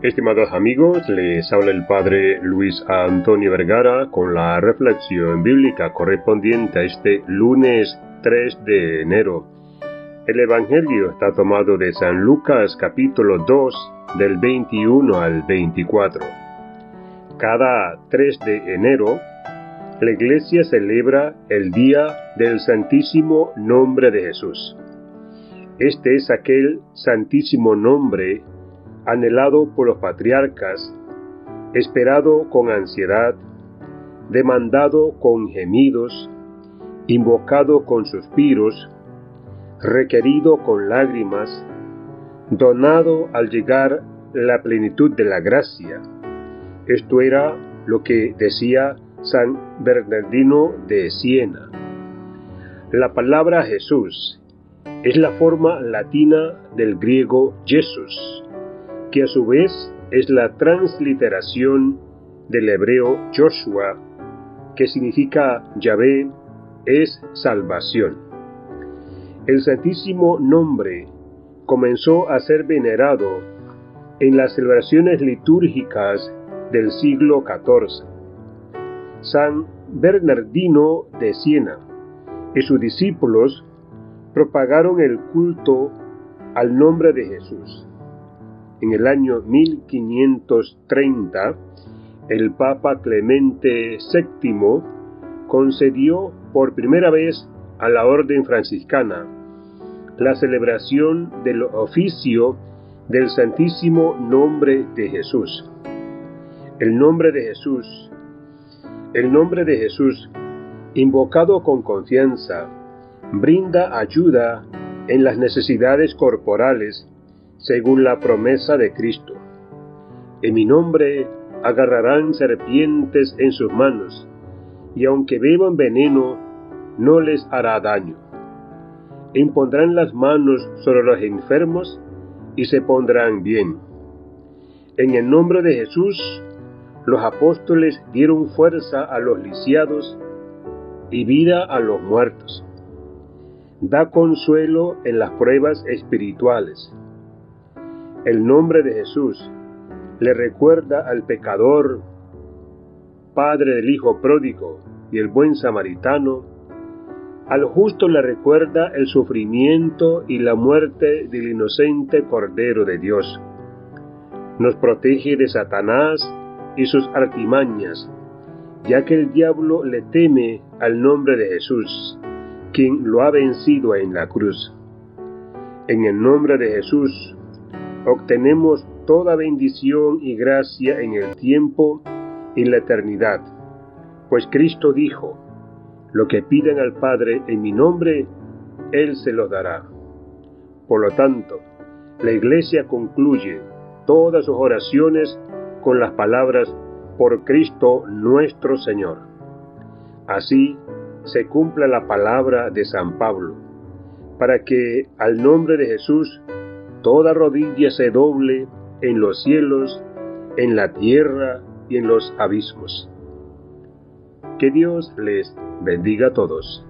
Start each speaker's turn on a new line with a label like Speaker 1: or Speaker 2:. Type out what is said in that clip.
Speaker 1: Estimados amigos, les habla el Padre Luis Antonio Vergara con la reflexión bíblica correspondiente a este lunes 3 de enero. El Evangelio está tomado de San Lucas capítulo 2 del 21 al 24. Cada 3 de enero, la Iglesia celebra el Día del Santísimo Nombre de Jesús. Este es aquel santísimo nombre anhelado por los patriarcas, esperado con ansiedad, demandado con gemidos, invocado con suspiros, requerido con lágrimas, donado al llegar la plenitud de la gracia. Esto era lo que decía San Bernardino de Siena. La palabra Jesús es la forma latina del griego Jesús, que a su vez es la transliteración del hebreo Joshua, que significa Yahvé es salvación. El santísimo nombre comenzó a ser venerado en las celebraciones litúrgicas del siglo XIV. San Bernardino de Siena y sus discípulos propagaron el culto al nombre de Jesús en el año 1530, el Papa Clemente VII concedió por primera vez a la Orden franciscana la celebración del oficio del Santísimo Nombre de Jesús. El nombre de Jesús, el nombre de Jesús, invocado con confianza, brinda ayuda en las necesidades corporales según la promesa de Cristo. En mi nombre agarrarán serpientes en sus manos, y aunque beban veneno, no les hará daño. Impondrán las manos sobre los enfermos y se pondrán bien. En el nombre de Jesús, los apóstoles dieron fuerza a los lisiados y vida a los muertos. Da consuelo en las pruebas espirituales el nombre de Jesús le recuerda al pecador, padre del hijo pródigo y el buen samaritano, al justo le recuerda el sufrimiento y la muerte del inocente Cordero de Dios. Nos protege de Satanás y sus artimañas, ya que el diablo le teme al nombre de Jesús, quien lo ha vencido en la cruz. En el nombre de Jesús, obtenemos toda bendición y gracia en el tiempo y la eternidad. Pues Cristo dijo, lo que piden al Padre en mi nombre, Él se lo dará. Por lo tanto, la Iglesia concluye todas sus oraciones con las palabras por Cristo nuestro Señor. Así se cumpla la palabra de San Pablo, para que al nombre de Jesús toda rodilla se doble en los cielos, en la tierra y en los abismos. Que Dios les bendiga a todos.